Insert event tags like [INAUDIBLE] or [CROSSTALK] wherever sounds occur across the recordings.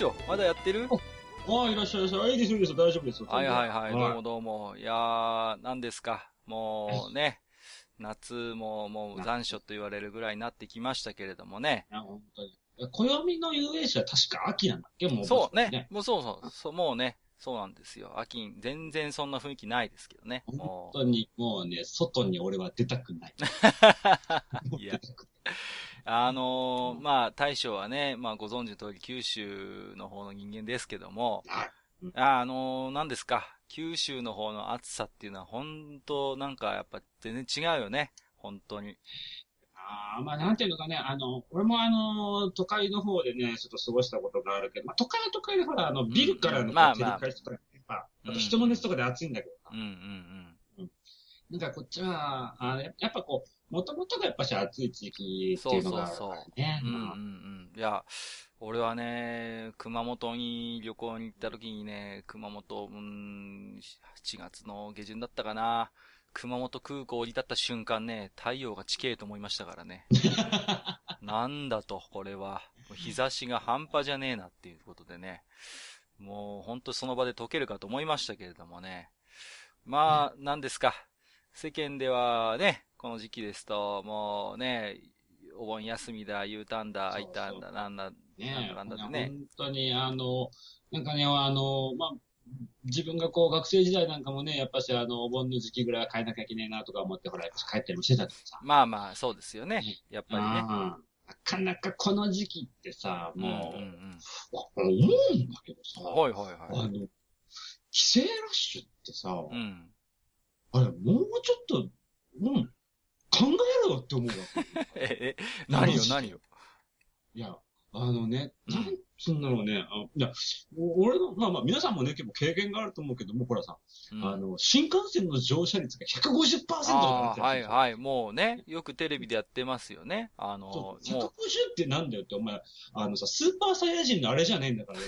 よいよ大将、まだやってる？ああ、いらっしゃいいらっしゃい。いいですよ、いいですよ、大丈夫ですよ。はいはいはい、どうもも。どうも。いやー、何ですか？もうね、[LAUGHS] 夏ももう残暑と言われるぐらいになってきましたけれどもね。いや、本当に。暦の遊泳地は確か秋なんだっけもう。そうね。。もうそうそう、そう、もうね、そうなんですよ。秋に、全然そんな雰囲気ないですけどね。本も当に、もうね、外に俺は出たくない。う。[LAUGHS] いや、[LAUGHS] あのーまあ、大将はね、まあご存知の通り九州の方の人間ですけども、はい。あ、あのー何ですか、九州の方の暑さっていうのは本当なんかやっぱ全然違うよね。本当に。ああ、まあなんていうのかね、あの、俺もあの、都会の方でね、ちょっと過ごしたことがあるけど、まあ都会は都会でほら、あの、ビルからのまあ照り返しとか、やっぱ、あと人の熱とかで暑いんだけどさうんうんなんかこっちは、あやっぱこう、もともとがやっぱし暑い地域っていうのがあるからね。うん。うんうんうん。いや、俺はね、熊本に旅行に行った時にね、熊本、うん、8月の下旬だったかな。熊本空港降り立った瞬間ね、太陽が地形と思いましたからね。[LAUGHS] なんだと、これは。日差しが半端じゃねえなっていうことでね。もう、ほんとその場で溶けるかと思いましたけれどもね。まあ、何ですか。世間ではね、この時期ですと、もうね、お盆休みだ、U ターンだ、I ターンだ、なんだ、なんねだかんだってね。本当に、あの、なんかね、あの、まあ、自分がこう学生時代なんかもね、やっぱしあの、お盆の時期ぐらいは帰らなきゃいけねえなとか思って、ほら、帰ったりもしてたけどさ。まあまあ、そうですよね。やっぱりね。ああなかなかこの時期ってさ、もう、うんうん思うんだけどさ、うん。はいはいあはい。の、帰省ラッシュってさ、うん。あれ、もうちょっと、うん、考えろよって思うわけ。[LAUGHS] え、え、何よ何よ。いや、あのね、うんなんつうんだろうね。あいや、お俺の、まあまあ、皆さんもね、結構経験があると思うけども、ほらさ、うんあの、新幹線の乗車率が150%とかああ、ってはいはい。もうね、よくテレビでやってますよね。あの、もそうう、150ってなんだよって、お前、あのさ、スーパーサイヤ人のあれじゃねえんだからね。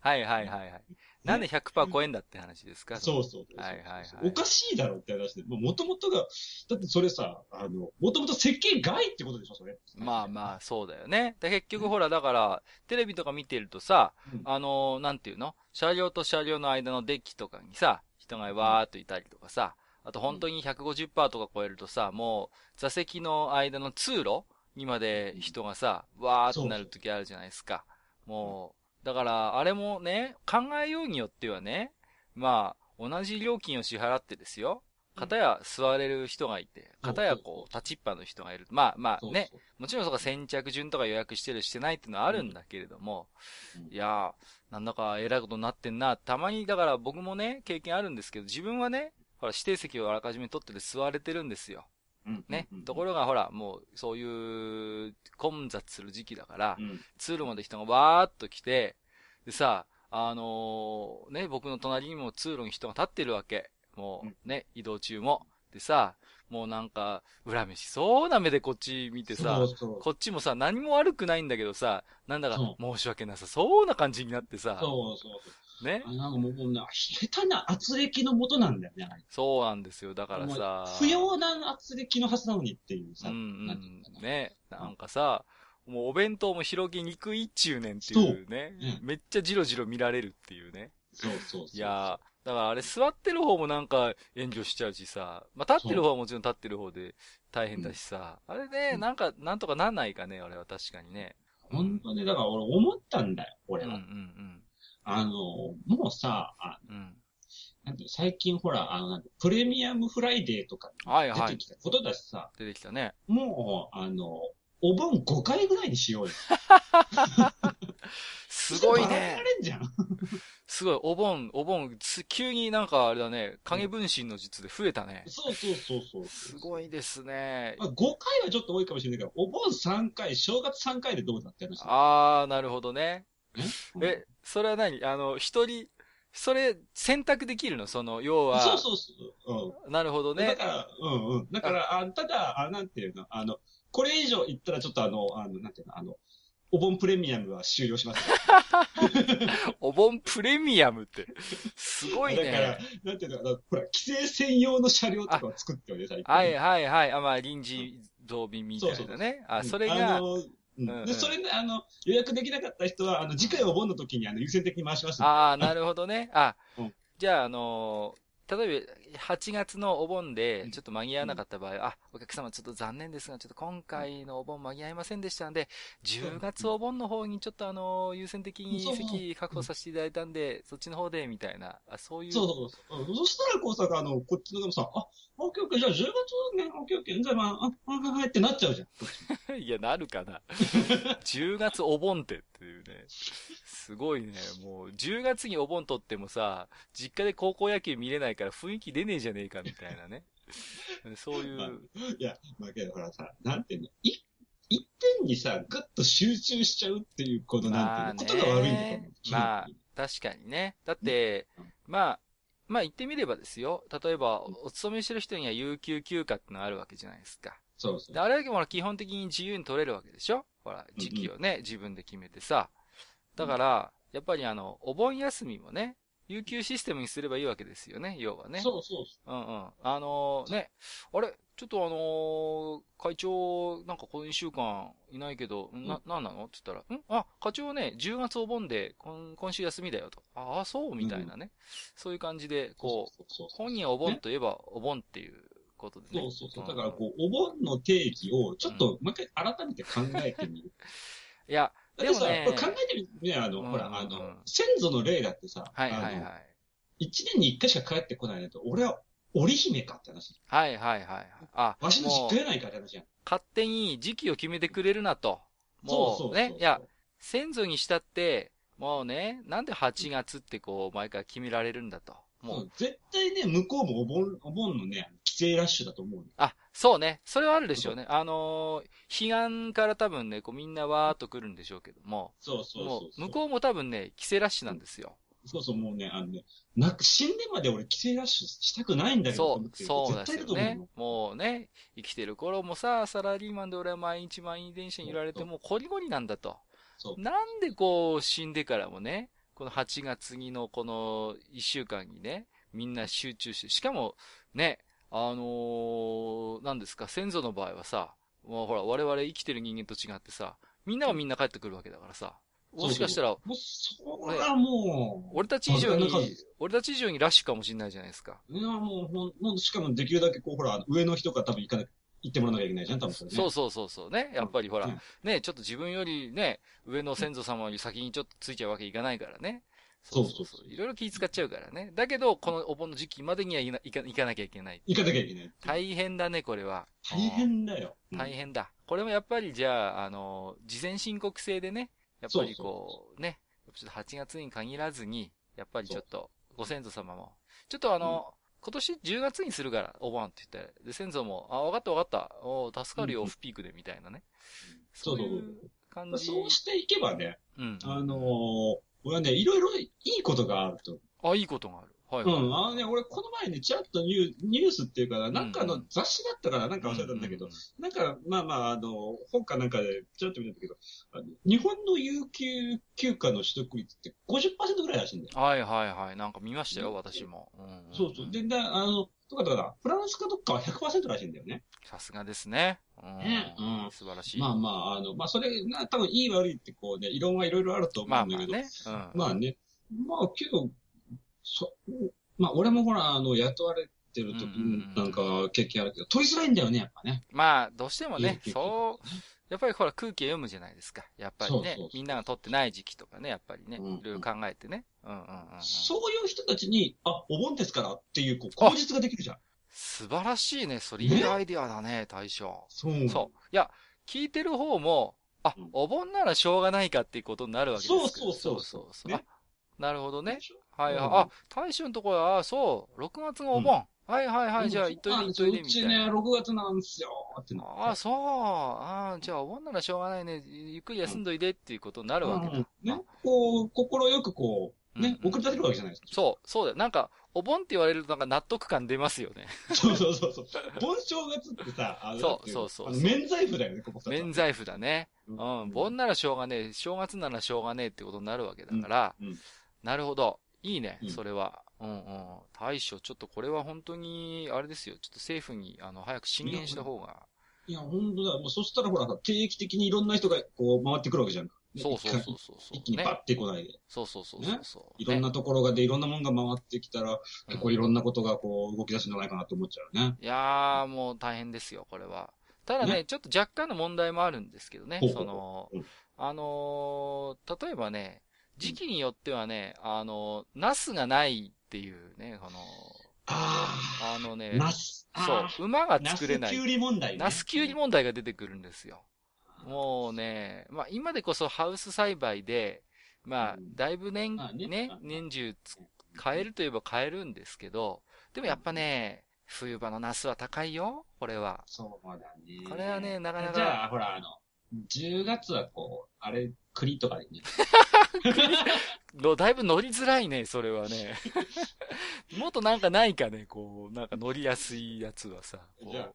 はいはいはいはい。なんで100%超えんだって話ですか？そうそうそう。はいはいはいおかしいだろって話で。もともとが、だってそれさ、あの、もともと設計外ってことでしょ、それ。まあまあ、そうだよね。で、結局ほら、だから、テレビとか見てるとさ、うんあのーなんていうの？車両と車両の間のデッキとかにさ、人がわーっといたりとかさ、あと本当に150%とか超えるとさ、もう、座席の間の通路にまで人がさ、わーっとなる時あるじゃないですか。もう、だから、あれもね、考えようによってはね、まあ、同じ料金を支払ってですよ。片や座れる人がいて、片やこう、立ちっぱの人がいる。まあまあね、もちろんそこ先着順とか予約してるしてないっていうのはあるんだけれども、うんいやー、なんだか偉いことになってんな。たまに、だから僕もね、経験あるんですけど、自分はね、ほら、指定席をあらかじめ取ってて座れてるんですよ。うんね。うんところがほら、もう、そういう、混雑する時期だから、うん通路まで人がわーっと来て、でさ、あのーね、僕の隣にも通路に人が立ってるわけ。もうね、移動中も。でさ、もうなんか、恨めしそうな目でこっち見てさそ、うそうこっちもさ、何も悪くないんだけどさ、なんだかそ申し訳なさそうな感じになってさ、そうそうねあ。なんかもう、な下手な圧力のもとなんだよね、そうなんですよ。だからもさう、不要な圧力のはずなのにっていうさ。うんうん。なね。なんかさ、もうお弁当も広げにくいっちゅうねんっていうねそううん。めっちゃジロジロ見られるっていうね。そうそうそう。いやー、だからあれ座ってる方もなんか援助しちゃうしさ、まあ立ってる方はもちろん立ってる方で大変だしさ、あれね、うんなんか、なんとかなんないかね、あれは確かにね。本当に、だから俺思ったんだよ、俺は。うんうんあの、もうさ、あうん。うん。なんて最近ほら、あの、プレミアムフライデーとかはいはい。出てきたことだしさ、出てきたね。もう、あの、お盆5回ぐらいにしようよ。[LAUGHS] すごいねら。れんじゃん。[LAUGHS] すごい、お盆、お盆、つ急になんかあれだね、影分身の術で増えたね。そうそうそうそう。すごいですね。まあ、5回はちょっと多いかもしれないけど、お盆3回、正月3回でどうだって話。あー、なるほどね。うんえ、それは何？あの、一人、それ、選択できるの？その、要は。そうそうそう。うん。なるほどね。だから、うんうん。だから、あただ、あなんていうの、あの、これ以上言ったらちょっとあの、あの、なんていうの、あの、お盆プレミアムは終了します。[LAUGHS] お盆プレミアムって。すごいだからね。、なんていうの？かな、ほら、規制専用の車両とかを作ってるね、最近。はいはいはい。あ、まあ、臨時増便みたいなね。あ、それあが、の、うんうんうんで、それで、あの、予約できなかった人は、あの、次回お盆の時に、あの、優先的に回しますんで。ああ、なるほどね。あうん、じゃあ、あのー例えば、8月のお盆でう、んちょっと間に合わなかった場合、あ、お客様ちょっと残念ですが、ちょっと今回のお盆間に合いませんでしたんで、10月お盆の方にちょっとあのー優先的に席確保させていただいたんで、そっちの方で、みたいな、あそういう。そうそうそう。うんそしたら、こうさ、あの、こっちの側もさ、あ、オッケーオッケー、じゃあ10月ね、オッケーオッケー、じゃあまあ、あ、あ、はいはいってなっちゃうじゃん。いや、なるかな。10月お盆ってっていうね。すごいね。もう、10月にお盆取ってもさ、実家で高校野球見れないから雰囲気出ねえじゃねえかみたいなね。[LAUGHS] そういう。いや、まあけどほらさ、なんていうの、い、一点にさ、ぐっと集中しちゃうっていう、この、なんていうの、ことが悪いんだと思う。まあ、確かにね。だってうん、まあ、まあ言ってみればですよ。例えば、お勤めしてる人には有給休暇ってのがあるわけじゃないですか。そうそうで、。あれだけほら基本的に自由に取れるわけでしょ？ほら、時期をね、自分で決めてさ。だから、やっぱりあの、お盆休みもね、有給システムにすればいいわけですよね、要はね。そうそうそうんうん。あのーね、あれ、ちょっとあのー会長、なんかこの一週間いないけど、んな、なんなの？って言ったら、ん？あ、課長ね、10月お盆で、今今週休みだよと。ああ、そう？みたいなね。そういう感じで、こう、本人はお盆といえばお盆っていうことでね。そうそうそう。だから、こう、お盆の定義を、ちょっと、もう一回改めて考えてみる。[LAUGHS] いや、でもねこれ考えてみるね、あの、うんほら、あうんの、先祖の霊だってさ、はいはいはい。一年に一回しか帰ってこないのと、俺は織姫かって話。はいはいはい。あ、わしのもう実家やないかって話やん。勝手に時期を決めてくれるなと。そうもそううね、いや、先祖にしたって、もうね、なんで8月ってこう、毎回決められるんだと。もう、絶対ね、向こうもお盆、お盆のね、帰省ラッシュだと思うよ。あ、そうね。それはあるでしょうね。あのー、彼岸から多分ね、こうみんなわーっと来るんでしょうけども、そうそうもそう向こうも多分ね、帰省ラッシュなんですよ。そうそう、もうね、あのね、なく、死んでまで俺帰省ラッシュしたくないんだけど、とそうそうですよね。もうね、生きてる頃もさ、サラリーマンで俺は毎日満員電車に揺られてもうコリコリなんだと。そう。なんでこう、死んでからもね、この8月にのこの1週間にね、みんな集中して、しかも、ね、あのー、何ですか、先祖の場合はさ、もうほら、我々生きてる人間と違ってさ、みんながみんな帰ってくるわけだからさ、もしかしたら、それはもう、俺たち以上に俺たち以上にラッシュかもしれないじゃないですか。いや、もう、ほん、しかもできるだけこう、ほら、上の人が多分行かな、行ってもらわなきゃいけないじゃん、多分それね。そうそうそうそうね。やっぱりほら、うんね、ちょっと自分よりね、上の先祖様より先にちょっとついちゃうわけいかないからね。そうそうそういろいろ気使っちゃうからね。だけど、このお盆の時期までにはいな行か行かなきゃいけない。行かなきゃいけない。大変だね、これは。大変だよ。うん。大変だ。これもやっぱりじゃあ、あの、事前申告制でね、やっぱりこう、ね、ちょっと8月に限らずに、やっぱりちょっと、ご先祖様も、ちょっとあの、今年10月にするから、お盆って言って。で、先祖も、あ、わかったわかった。お助かるよ、うんオフピークで、みたいなね。そういう感じ。そうしていけばね、うん。あのー、俺はね、いろいろいいことがあると。あ、いいことがある。はい、はい。うん、あのね、俺この前ね、ちらっとニューニュースっていうかな、なんかの雑誌だったから、なんか忘れたんだけど、なんか、まあまあ、あの、本かなんかでちらっと見たんだけど、日本の有給休暇の取得率って50%ぐらいらしいんだよ。はいはいはい。なんか見ましたよ、私も。うんんそうそう。で、であの、どこだかな、フランスかどっかは100%らしいんだよね。さすがですね。うん。ねうん素晴らしい。まあまあ、あの、まあそれが多分いい悪いってこうね、異論はいろいろあると思まうんだけど、あまあね。うん。まあね。まあけど、そ、まあ俺もほら、あの、雇われてる時なんか経験あるけど、取りづらいんだよね、やっぱね。まあ、どうしてもね、そう、やっぱりほら空気を読むじゃないですか。やっぱりねそうそうそう。みんなが取ってない時期とかね、やっぱりね。うんいろいろ考えてね。うんうんうんうん。そういう人たちに、あ、お盆ですからっていう、こう、口実ができるじゃん。素晴らしいね。それいいアイディアだね、大将。そう。そう。いや、聞いてる方も、あうん、お盆ならしょうがないかっていうことになるわけですかそうそうそうそうそうなるほどねはいはい。うんあ、大衆のところは、あ、そう、6月がお盆。はいはいはい、じゃあ、行っといて行っといて、みたうちね、いな。6月なんですよ、ってなあ、そう。あじゃあ、お盆ならしょうがないね。ゆっくり休んどいでっていうことになるわけだ。うんね、こう、心よくこう、ね、うん送り出せるわけじゃないですか。そう、そうだよ。なんか、お盆って言われるとなんか納得感出ますよね。そうそうそうそう。盆正月ってさ、あのそうそうそう免罪符だよね、ここさ。免罪符だね。ううん。盆ならしょうがねえ、正月ならしょうがねえってことになるわけだから、なるほど。いいねう、んそれは。うんうん。大将、ちょっとこれは本当に、あれですよ。ちょっと政府に、あの、早く進言した方が。いや、本当だ。もうそしたらほら、定期的にいろんな人がこう回ってくるわけじゃん。そうそうそうそうそう。一気にパッて来ないで。そうそうそうそうそう。いろんねなところがでいろんなもんが回ってきたら、結構いろんなことがこう動き出すんじゃないかなと思っちゃうね。いやー、もう大変ですよ、これは。ただね、ねちょっと若干の問題もあるんですけどねそのうん、あのー例えばね、時期によってはね、あの、ナスがないっていうね、この、ああのねあ、、ナス。そう、馬がナ作れないスキュウ。リ問題ね。ナスキュウリ問題が出てくるんですよ。もうね、まあ今でこそハウス栽培で、まあうんだいぶ年、まあね年中つ買えるといえば買えるんですけど、でもやっぱね、冬場のナスは高いよ、これは。そうだね。これはねなかなかじゃあ、ほら、あの、10月はこう、あれ、栗とかでね。[LAUGHS] のだいぶ乗りづらいね、それはね。もっとなんかないかね、こう、なんか乗りやすいやつはさ。こじゃあう、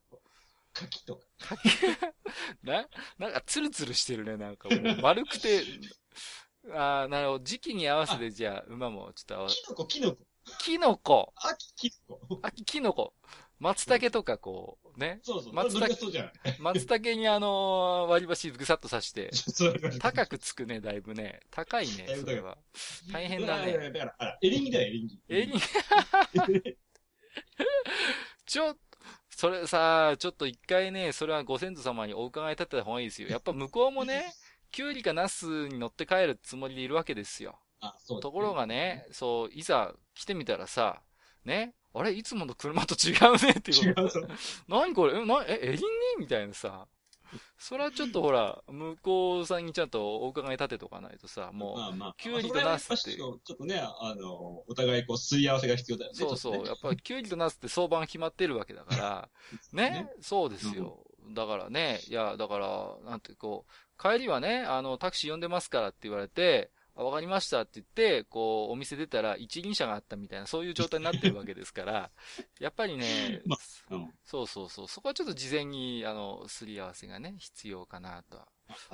柿とか。[LAUGHS] な、なんかツルツルしてるね、なんかもう丸くて、ああ、なるほど。時期に合わせて、じゃあ、馬もちょっと合わせキノコ、キノコ。キノコ。秋、キノコ。あ、キノコ。松茸とかこう、ね。そうそう。松茸乗りやすそうじゃない。松茸にあのー割り箸ぐさっと刺して、高くつくね、だいぶね。高いねそれは。大変だね。だから、エリンギだよ、エリンギ。えに、[LAUGHS] ちょ、それさ、ちょっと一回ね、それはご先祖様にお伺い立てた方がいいですよ。やっぱ向こうもね、キュウリかナスに乗って帰るつもりでいるわけですよ。あ、そうところがね、そう、いざ来てみたらさ、ね、あれいつもの車と違うねっていうこと。違う。何これ？え、な、え、エリンギみたいなさ。それはちょっとほら、向こうさんにちゃんとお伺い立てとかないとさ、もう、まあまあ。キュウリとナスってちょっとね、あの、お互いこう、すり合わせが必要だよね。そうそう。ねやっぱり、キュウリとナスって相場が決まってるわけだから、[LAUGHS] ねね？そうですよ。だからね、いや、だから、なんてこう、帰りはね、あの、タクシー呼んでますからって言われて、あ、わかりましたって言って、こう、お店出たら一輪車があったみたいな、そういう状態になってるわけですから、[LAUGHS] やっぱりね、まうんそうそうそう、そこはちょっと事前に、あの、すり合わせがね、必要かなとは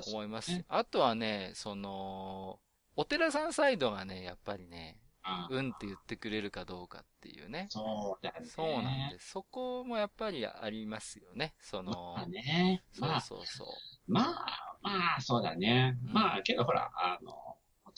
思いますね。あとはね、その、お寺さんサイドがね、やっぱりね、あうんって言ってくれるかどうかっていうね。そうだね。そうなんです。そこもやっぱりありますよね。そのまあ、ね。そうまあ、そうそう。まあ、まあ、そうだね。うんまあ、けどほら、あの、お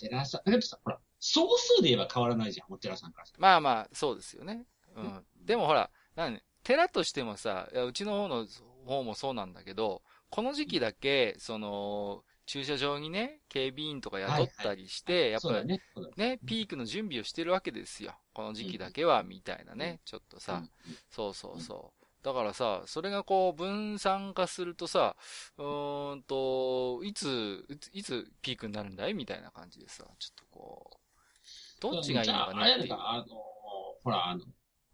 寺さん、だけどさ、ほら、総数で言えば変わらないじゃん、お寺さんから。まあまあ、そうですよね。うん。でもほら、なん寺としてもさ、うちの方の方もそうなんだけど、この時期だけ、その、駐車場にね、警備員とか雇ったりして、やっぱりね。ね、ピークの準備をしてるわけですよ。この時期だけは、みたいなね、ちょっとさ、そうそうそう。だからさ、それがこう分散化するとさ、うーんと、いつ、いつピークになるんだい？みたいな感じでさ、ちょっとこう、どっちがいいのかじゃああれねっていう。やるか、あの、ほら、あの、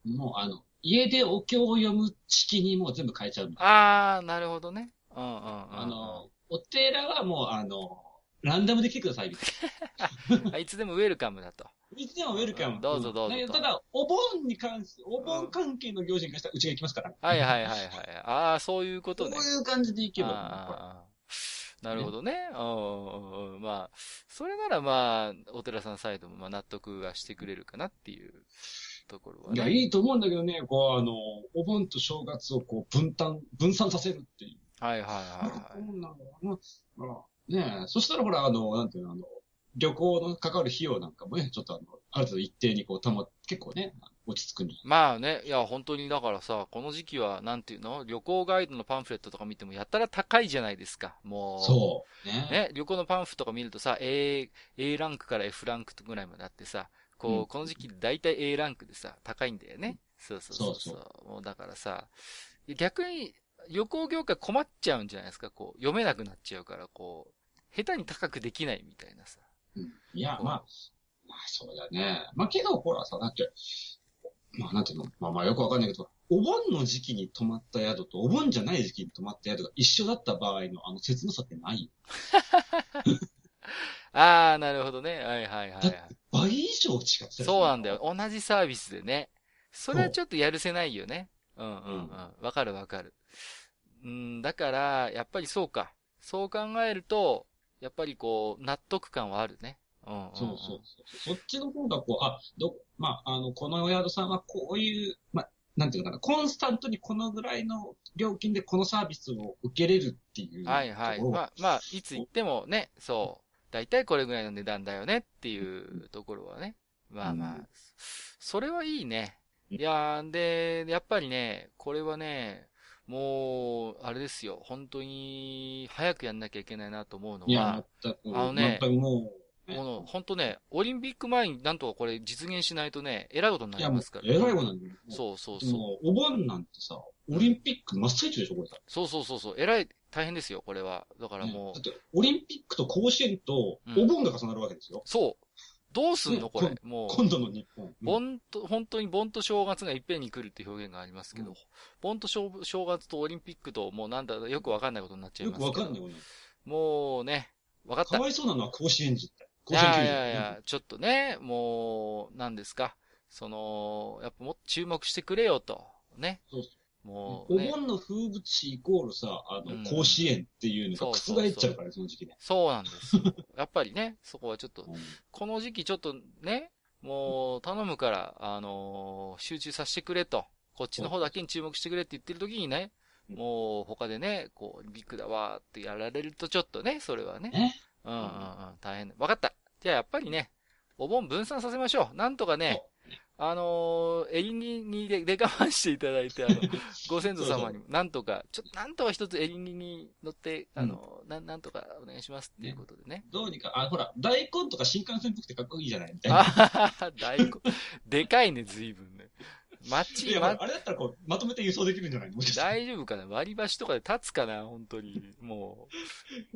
もうあの、家でお経を読む式にもう全部変えちゃう。あー、なるほどね。うんうんうんうん。あの、お寺はもうあの、ランダムで来てください、みたい [LAUGHS] あいつでもウェルカムだと。な。いつでもウェルカム。どうぞどうぞただ、お盆に関す、お盆関係の行事に関してはうちが行きますから。はいはいはいはい。あー、そういうことね。こういう感じで行けば、なるほどね。うんうんうんまあ、それならまあ、お寺さんサイドもまあ納得はしてくれるかなっていうところはいね。や、いいと思うんだけどね、こう、あの、お盆と正月をこう、分担、分散させるっていう。はいはいはいはい。そうなんだろうな。ねえ、そしたらほら、あの、なんていうの、あの、旅行のかかる費用なんかもね、ちょっとあの、ある程度一定にこう、保っ結構ね、落ち着くに。まあね、いや、本当にだからさ、この時期は、なんていうの？旅行ガイドのパンフレットとか見ても、やったら高いじゃないですか。もう。そう。ね。ね、旅行のパンフとか見るとさ、A、A ランクから F ランクぐらいまであってさ、こう、うんこの時期だいたい A ランクでさ、高いんだよね。そうそうそうそう。そうもうだからさ、逆に、旅行業界困っちゃうんじゃないですか？こう、読めなくなっちゃうから、こう、下手に高くできないみたいなさ。うんいや、まあ、まあそうだね。まあけど、ほらさ、だって、まあなんていうのまあまあよくわかんないけど、お盆の時期に泊まった宿と、お盆じゃない時期に泊まった宿が一緒だった場合のあの切なさってないよ。[LAUGHS] あー、なるほどね。はいはいはい、はい。倍以上違ってたそうなんだよ。。同じサービスでね。それはちょっとやるせないよね。うんうんうん。わかるわかる。うん、だから、やっぱりそうか。そう考えると、やっぱりこう、納得感はあるね。うんうん、うん。そうそうそう。そっちの方がこう、あ、ど、まあ、あの、このお宿さんはこういう、まあ、なんていうのかな、コンスタントにこのぐらいの料金でこのサービスを受けれるっていう。はいはい。まあ、まあ、いつ行ってもね、そう。だいたいこれぐらいの値段だよねっていうところはね。まあまあ、うんそれはいいね。うんいやーで、やっぱりね、これはね、もう、あれですよ。本当に、早くやんなきゃいけないなと思うのいやは、、全く、あのね全くもう、この、本当ね、オリンピック前になんとかこれ実現しないとね、偉いことになりますから。、えらいことなんだよ。そうそうそう。お盆なんてさ、オリンピック真っ最中でしょ、これさ。そうそうそうそう。偉い、大変ですよ、これは。だからもうだっ、て、オリンピックと甲子園とうんお盆が重なるわけですよ。そう。どうすんのねこれ？もう。今度の日本。盆と、本当に盆と正月がいっぺんに来るって表現がありますけど、うん盆と正正月とオリンピックと、もうなんだ、よくわかんないことになっちゃいよますけど。くわかんないよね。もうね、わかった。いかわいそうなのは甲子園児って。甲子園球児。やいやいや、ちょっとね、もう、何ですか。その、やっぱもっと注目してくれよと。ね。そうそもう、ね。お盆の風物詩イコールさ、あの、うん甲子園っていうのが覆っちゃうからね、その時期で。そうなんですよ。[LAUGHS] やっぱりね、そこはちょっと、うんこの時期ちょっとね、もう頼むから、あのー集中させてくれと。こっちの方だけに注目してくれって言ってる時にね、うんもう他でね、こう、オリンピックだわーってやられるとちょっとね、それはね。ねうんうんうん、大変。わかった。じゃあやっぱりね、お盆分散させましょう。なんとかね、あのー、エリンギにで、で我慢していただいて、あの、[LAUGHS] ご先祖様にも、なんとか、ちょっと、なんとか一つエリンギに乗って、あの、なん、なんとかお願いしますっていうことでね。どうにか、あ、ほら、大根とか新幹線っぽくてかっこいいじゃないみたいな。大根。でかいね、随分ね。い町、や、まあれだったらこう、まとめて輸送できるんじゃない大丈夫かな？割り箸とかで立つかな？本当に。も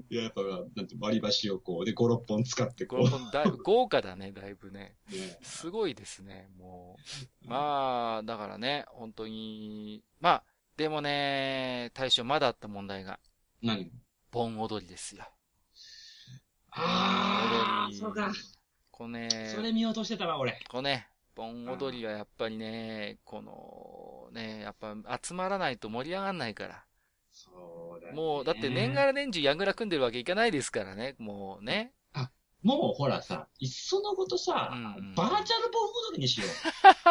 いや、やっぱ、なんて、割り箸をこう、で、5、6本使ってう、ここれもだいぶ豪華だね、だいぶね。すごいですね、もう。まあ、だからね、本当に、まあ、でもね、大将まだあった問題が、何？盆踊りですよ。あー、盆踊り。そうか。このね、それ見落としてたわ、俺。このね、盆踊りはやっぱりね、この、ね、やっぱ集まらないと盛り上がんないから。そうだよねもう、だって年がら年中ヤグラ組んでるわけいかないですからね、もうね。もうほらさ、いっそのことさ、うんうんバーチャル盆踊りにしよ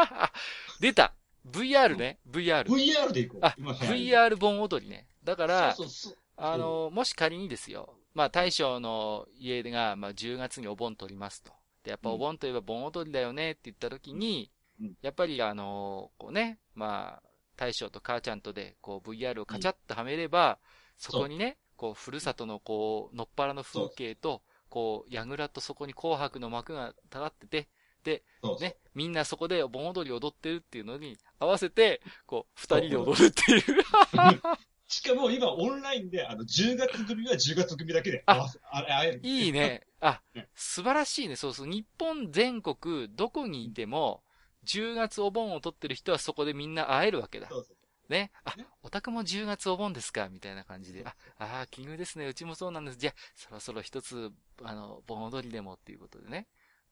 [LAUGHS] 出た !VR ね、VR う。。VR で行こう。あ、VR 盆踊りね。だから、そうそうそう。あの、もし仮にですよ、まあ大将の家が、まあ10月にお盆取りますと。で、やっぱお盆といえば盆踊りだよねって言った時に、うん。やっぱりあの、こうね、まあ、大将と母ちゃんとで、こう VR をカチャッとはめれば、そこにね、こう、ふるさとのこう、のっぱらの風景と、こう、櫓とそこに紅白の幕がたがってて、そうそう。ね、みんなそこで盆踊りを踊ってるっていうのに合わせて、こう、二人で踊るっていう。[LAUGHS] しかも今オンラインで、あの、10月組は10月組だけであ会える。いいね。あ [LAUGHS] ね、素晴らしいね。そうそう。日本全国、どこにいても、10月お盆を取ってる人はそこでみんな会えるわけだ。そうそう。ね。あね、お宅も10月お盆ですかみたいな感じで。あ、あー、奇遇ですね。うちもそうなんです。じゃあ、そろそろ一つ、あの、盆踊りでもっていうことでね。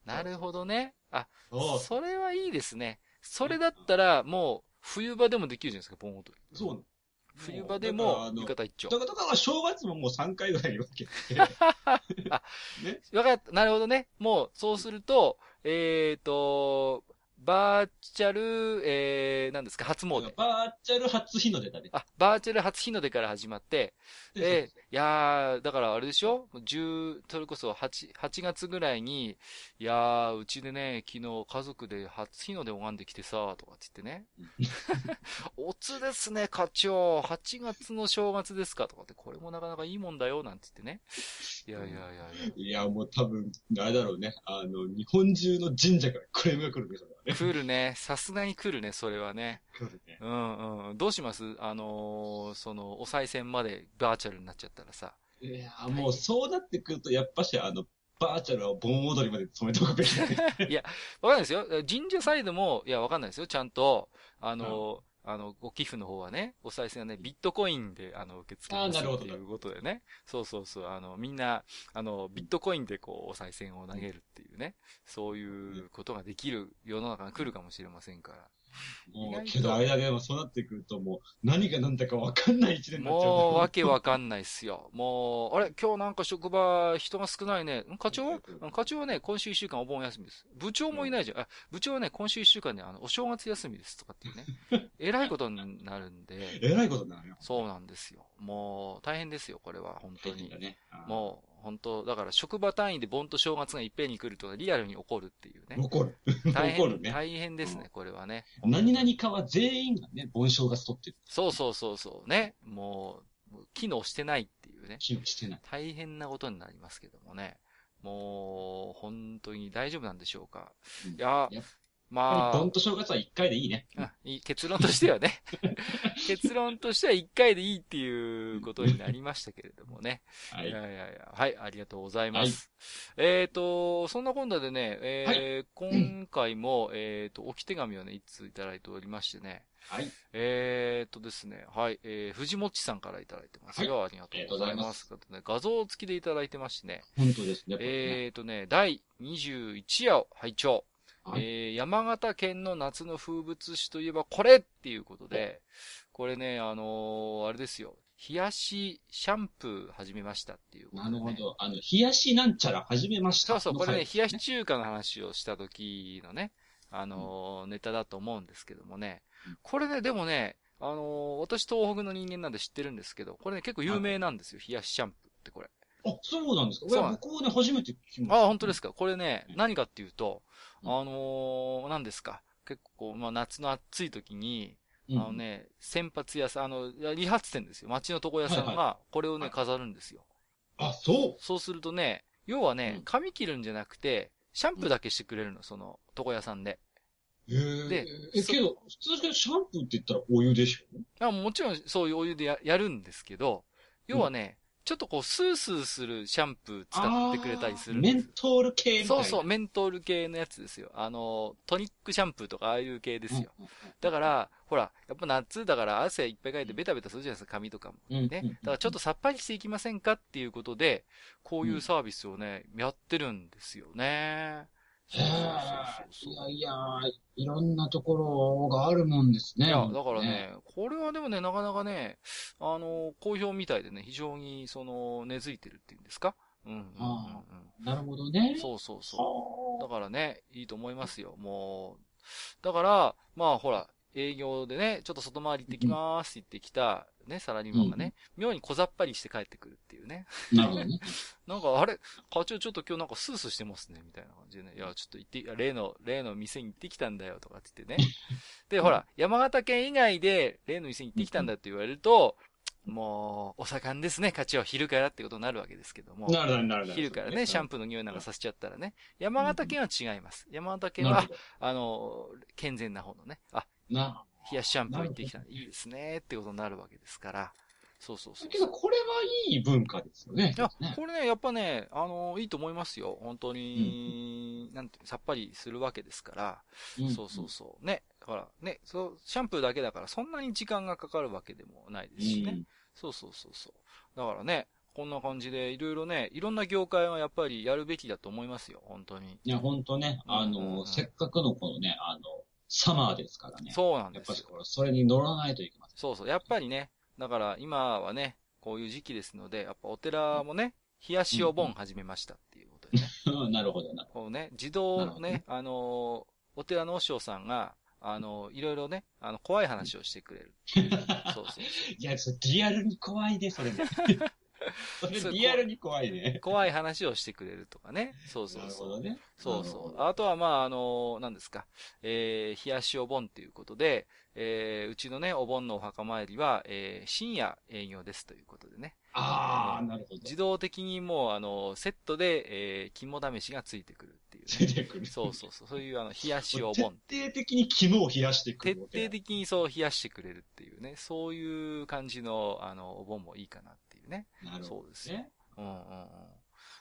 なるほどね。あ、それはいいですね。それだったら、もう、冬場でもできるじゃないですか、盆踊り。そう。冬場でも、浴衣一丁だ。から、だから正月ももう3回ぐらい分けて。[LAUGHS] ね。わかった。なるほどね。もう、そうすると、えっ、と、バーチャル、えー、何ですか、初詣。バーチャル初日の出だね。あ、バーチャル初日の出から始まって、でえー、いやー、だからあれでしょ ?10、それこそ8、8月ぐらいに、いやー、うちでね、昨日家族で初日の出拝んできてさ、とかって言ってね。[LAUGHS] おつですね、課長。8月の正月ですか？とかって、これもなかなかいいもんだよ、なんて言ってね。いやいやいやいや。いや、もう多分、あれだろうね。あの、日本中の神社からクレームが来るんですよね。来るね。さすがに来るね、それはね。来るね。うんうん。どうします？あのーその、お賽銭までバーチャルになっちゃったらさ。いやーもうそうなってくると、やっぱしあの、バーチャルは盆踊りまで染めておくべきだね。[LAUGHS] わかんないですよ。神社サイドも、いや、わかんないですよ。ちゃんと、あの、あの、ご寄付の方はね、お賽銭はね、ビットコインで、あの、受け付けますっていうことでね。そうそうそう。あの、みんな、あの、ビットコインでこう、お賽銭を投げるっていうね。そういうことができる世の中が来るかもしれませんから。もう、けどあれだね、そうなってくるともう、何が何だか分かんない一年になっちゃう。もう、わけわかんないっすよ。もう、あれ今日なんか職場人が少ないね。ん課長？課長はね、今週一週間お盆休みです。部長もいないじゃん。あ、部長はね、今週一週間ね、あの、お正月休みですとかっていうね。[LAUGHS] えらいことになるんで。[LAUGHS] えらいことになるよ。そうなんですよ。もう、大変ですよ、これは、本当に。ね。もう、本当だから職場単位で盆と正月がいっぺんに来るとかリアルに起こるっていうね。怒る。大変、怒るね。大変ですね、これはね。何々かは全員がね、盆正月取ってる。そうそうそうそう、ね。もう、もう機能してないっていうね。機能してない。大変なことになりますけどもね。もう、本当に大丈夫なんでしょうか。うんいややっ、まあ、盆と正月は一回でいいね。あいい結論としてはね。[LAUGHS] 結論としては一回でいいっていうことになりましたけれどもね。[LAUGHS] はいい。やいやいや、はい、ありがとうございます。えっ、と、そんな今度でね、えー今回も、えっ、と、置き手紙をね、一通いただいておりましてね。はい。えーとですね、はい、えー、藤もっちさんからいただいてますよ。ありがとうございます。ああとね、画像付きでいただいてましてね。本当ですね。えーとね、第21夜を拝聴。はいえー、山形県の夏の風物詩といえばこれっていうことで、これね、あのーあれですよ。冷やしシャンプー始めましたっていうね。なるほど。あの、冷やしなんちゃら始めました。そうそう、これね、冷やし中華の話をした時のね、あのーネタだと思うんですけどもねうん。これね、でもね、あのー私東北の人間なんで知ってるんですけど、これね、結構有名なんですよ、冷やしシャンプー。あ、そうなんですか？いやそうね、初めて聞きました。あ、本当ですか？これね、うん何かっていうと、あうんのー何ですか？結構、まあ、夏の暑い時に、うんあのね、先発屋さん、あの、理髪店ですよ。町の床屋さんはいが、これをね、はい飾るんですよ。あ、そう。そうするとね、要はねうん、髪切るんじゃなくて、シャンプーだけしてくれるの、その、床屋さんで。でえ、そけど、普通にシャンプーって言ったらお湯でしょ？あもちろん、そういうお湯でややるんですけど、要はね、ちょっとこう、スースーするシャンプー使ってくれたりするすメントール系みたいな。そうそう、メントール系のやつですよ。あの、トニックシャンプーとかああいう系ですよ。うん。だから、ほら、やっぱ夏だから汗いっぱいかいてベタベタするじゃないですか、髪とかも。うん、ね。うんだからちょっとさっぱりしていきませんかっていうことで、こういうサービスをね、やってるんですよね。へえ。いやいや、いろんなところがあるもんですね。いや、だからね、これはでもね、なかなかね、あの、好評みたいでね、非常に、その、根付いてるっていうんですか？うんうんうん。なるほどね。そうそうそう。だはからね、いいと思いますよ、もう。だから、まあほら、営業でね、ちょっと外回り行ってきまーすって言ってきた、ね、サラリーマンがね、妙に小ざっぱりして帰ってくるっていうね。あなるほどね。[LAUGHS] なんか、あれ、課長ちょっと今日なんかスースーしてますね、みたいな感じでね。いや、ちょっと行って、例の、例の店に行ってきたんだよ、とかって言ってね。で、ほら、山形県以外で例の店に行ってきたんだって言われると、もう、お盛んですね、課長、昼からってことになるわけですけども。なるほど、なるほど。昼からね、シャンププーの匂いなんかさせちゃったらね。山形県は違います。山形県は。あの、健全な方のね、あ、な、冷やしシャンプー行ってきたんでいいですね、ってことになるわけですから。そうそうそうだけど、これはいい文化ですよね。いやね、これね、やっぱね、あの、いいと思いますよ。本当に、なんていうのさっぱりするわけですから。んそうそうそう。ね。だから、ね、そう、シャンプーだけだから、そんなに時間がかかるわけでもないですしね。うんそうそうそうそう。だからね、こんな感じで、いろいろね、いろんな業界はやっぱりやるべきだと思いますよ、本当に。いや、ほんとね、あうんうんうんの、せっかくのこのね、あの、サマーですからね。そうなんやっですよ。ぱりこれ、それに乗らないといけません。そうそう。やっぱりね、だから今はね、こういう時期ですので、やっぱお寺もね、冷やしお盆始めましたっていうことでね。うん [LAUGHS] なるほどな。こうね、自動ねね、あのーお寺の和尚さんが、あのーいろいろね、あの、怖い話をしてくれる。[LAUGHS] そうそう。いや、それリアルに怖いね、それね。[LAUGHS] それリアルに怖いね。怖い話をしてくれるとかね。そうそうそう。なるほどね。そうそう。あとは、まあ、あの、何ですか。えー、冷やしお盆っていうことで、えー、うちのね、お盆のお墓参りは、えー、深夜営業ですということでね。ああ、なるほど。自動的にもう、あの、セットで、えー、肝試しがついてくるっていういう、出てくる。そうそうそう。そういうあの、冷やしお盆。徹底的に肝を冷やしてく徹るわけだ。底的にそう冷やしてくれるっていうね。そういう感じの、あの、お盆もいいかなってね。なるほどそうですよね。うんうんうん。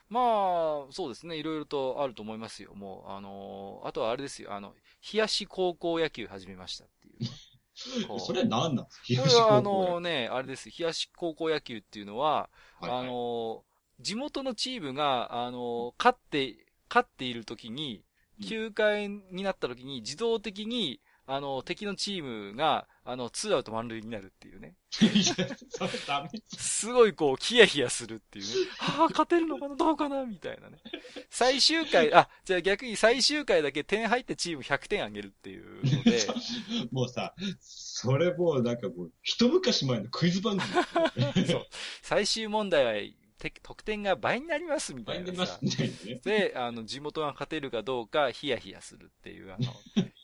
まあ、そうですね。いろいろとあると思いますよ。もう、あのーあとはあれですよ。あの、冷やし高校野球始めましたっていう。[LAUGHS] それは何なん？ですかこれはあのね、あれです。冷やし高校野球っていうのは、はいはいあの、地元のチームが、あの、勝って、勝っている時に、うん9回になった時に自動的に、あの、敵のチームが、あの、ツーアウト満塁になるっていうね。いやそれダメ。すごいこう、ヒヤヒヤするっていうね。はあ、勝てるのかなどうかなみたいなね。最終回、あ、じゃあ逆に最終回だけ点入ってチーム100点あげるっていうので、[LAUGHS] もうさ、それもうなんかもう、一昔前のクイズ番組。そう。最終問題は、て得点が倍になりますみたいなさ倍になります。みたいなね。で、あの、地元が勝てるかどうか、ヒヤヒヤするっていう、あの、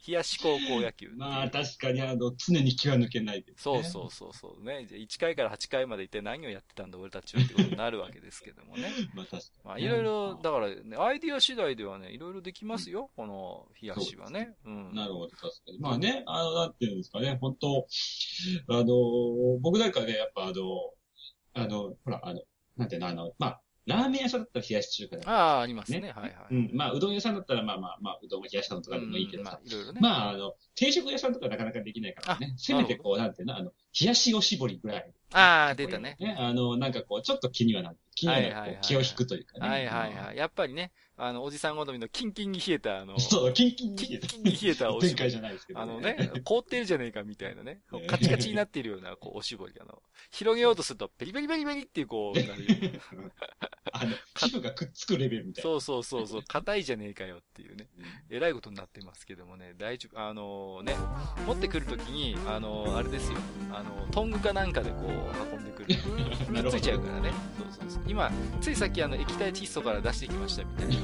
冷やし高校野球。まあ確かにあの、常に気は抜けないですね。そうそうそうそうね。じゃあ1回から8回までいて何をやってたんだ俺たちはってことになるわけですけどもね。[LAUGHS] まあ確かに。まあいろいろ、だからね、アイディア次第ではね、いろいろできますよ、この冷やしはね。うん。なるほど、確かに。まあね、あの、なんていうんですかね、本当あの、僕なんかね、やっぱあの、あの、ほら、あの、なんていうの、あの、まあ、ラーメン屋さんだったら冷やし中華だああ、ありますね。ねはいはい。うん。まあ、うどん屋さんだったら、まあまあまあ、うどんを冷やしたのとかでもいいけどさうんまあ。、いろいろね。まあ、あの、定食屋さんとかなかなかできないからね。あせめてこう、なんていうの、あの、冷やしおしぼりぐらい。ああ、出たね。ね。あの、なんかこう、ちょっと気にはなる。気にはなるはいはいはいこう気を引くというかね。はいはいはい。やっぱりね、あの、おじさん好みのキンキンに冷えた、あの、そう、キンキンに冷えた。キンキンに冷えたおしぼりじゃないですけど、あのね、凍ってるじゃねえかみたいなね、[LAUGHS] カチカチになっているような、こう、おしぼり、あの、広げようとすると、ペリペリペリペリっていう、こう、なる [LAUGHS] がくっつくレベルみたいな。そうそうそうそう、硬いじゃねえかよっていうね、えらいことになってますけどもね、大丈夫、あのね、持ってくるときに、あのあれですよ、あの、トングかなんかでこう、運んでくる。[LAUGHS] なるほどついちゃうからね。そうそうそう。今、ついさっきあの、液体窒素から出してきましたみたいな。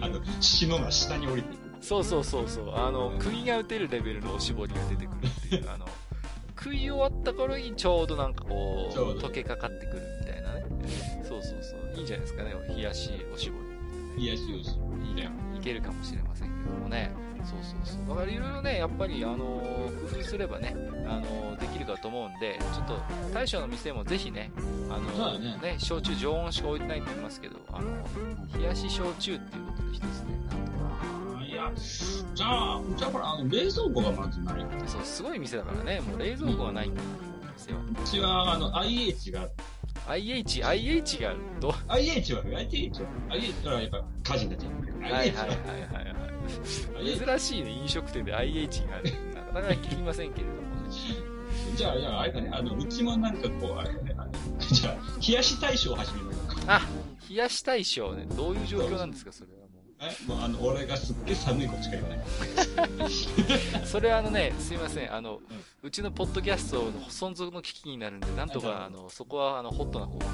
[LAUGHS] あの、霜が下に降りていく。そうそうそうそう。あの、釘が打てるレベルのおしぼりが出てくるっていう、[LAUGHS] あの、食い終わった頃にちょうどなんかこう、溶けかかってくるみたいなね。いいんじゃないですかね、冷やしおしぼり。冷やしおしぼり。いいね。いけるかもしれませんけどもね。そうそうそう。だからいろいろね、やっぱり、あのー工夫すればね、あのーできるかと思うんで、ちょっと、大将の店もぜひね、あのーそうだね焼酎常温しか置いてないと思いますけど、あの冷やし焼酎っていうことで一つね、なんとか。あいや、じゃあ、じゃあほら、あの、冷蔵庫がまずない。うそう、すごい店だからね、もう冷蔵庫がないんだから、店は。ちは、あの、IH が、IH、IH があると、IH は、IH は、IH はやっぱ火事になっちゃう。はいはいはいは、はいはい。IH [LAUGHS] 珍しいね、飲食店で IH がある。なかなか聞きませんけれどもね。じゃあ、じゃあ、あれだね、あの、うちもなんかこう、あれだね、じゃあ、冷やし大賞を始めようか。あ、冷やし大将ね、どういう状況なんですか、それはもう。あの、俺がすっげえ寒いことしか言わない。[LAUGHS] それはあのね、すいません、あの、うちのポッドキャストの存続の危機になるんで、なんとか、あの、そこは、あの、ホットな方向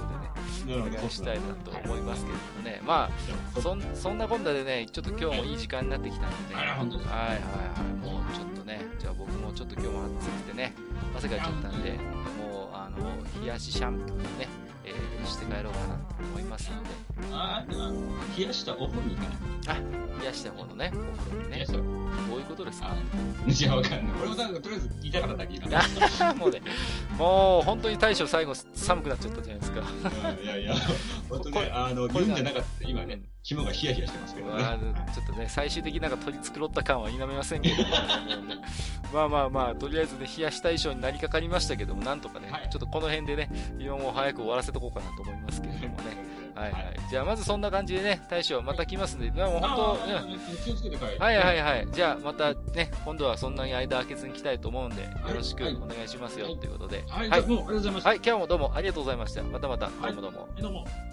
でね、お願いしたいなと思いますけれどもね。まあ、そん、そんなこんなでね、ちょっと今日もいい時間になってきたんではいはいはい。もうちょっとね、じゃあ僕もちょっと今日も暑くてね、汗かいちゃったんで、もう、あの、冷やしシャンプーね、えーして帰ろうかなと思いますので、ああの、冷やしたお風呂に行かない。冷やした方のね、お風呂にね冷やし、たどういうことですか？あいや、わかんない。俺もなんか、とりあえず言いたかっただけ。もうね、もう本当に大将最後寒くなっちゃったじゃないですか。いやいや、本当ね、あの、言うんじゃなかった。今ね、肝がヒヤヒヤしてますけどね。まあ、ちょっとね、最終的になんか取り繕った感は否めませんけども、[LAUGHS] まあまあまあ、とりあえずね、冷やし大将になりかかりましたけども、なんとかね、はいちょっとこの辺でね、今もう早く終わらせとこうかなと思いますけれどもね。はいはい。じゃあまずそんな感じでね、大将また来ますんで、まあもう本当、ああ気をつけて帰る。はいはいはい。じゃあまたね、今度はそんなに間空けずに来たいと思うんで、よろしくお願いしますよ、はいということで。はい、はいじゃあもうありがとうございました。はい、今日もどうもありがとうございました。またまた、どうもどうも。どうも。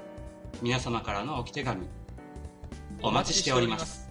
皆様からの置き手紙お待ちしております。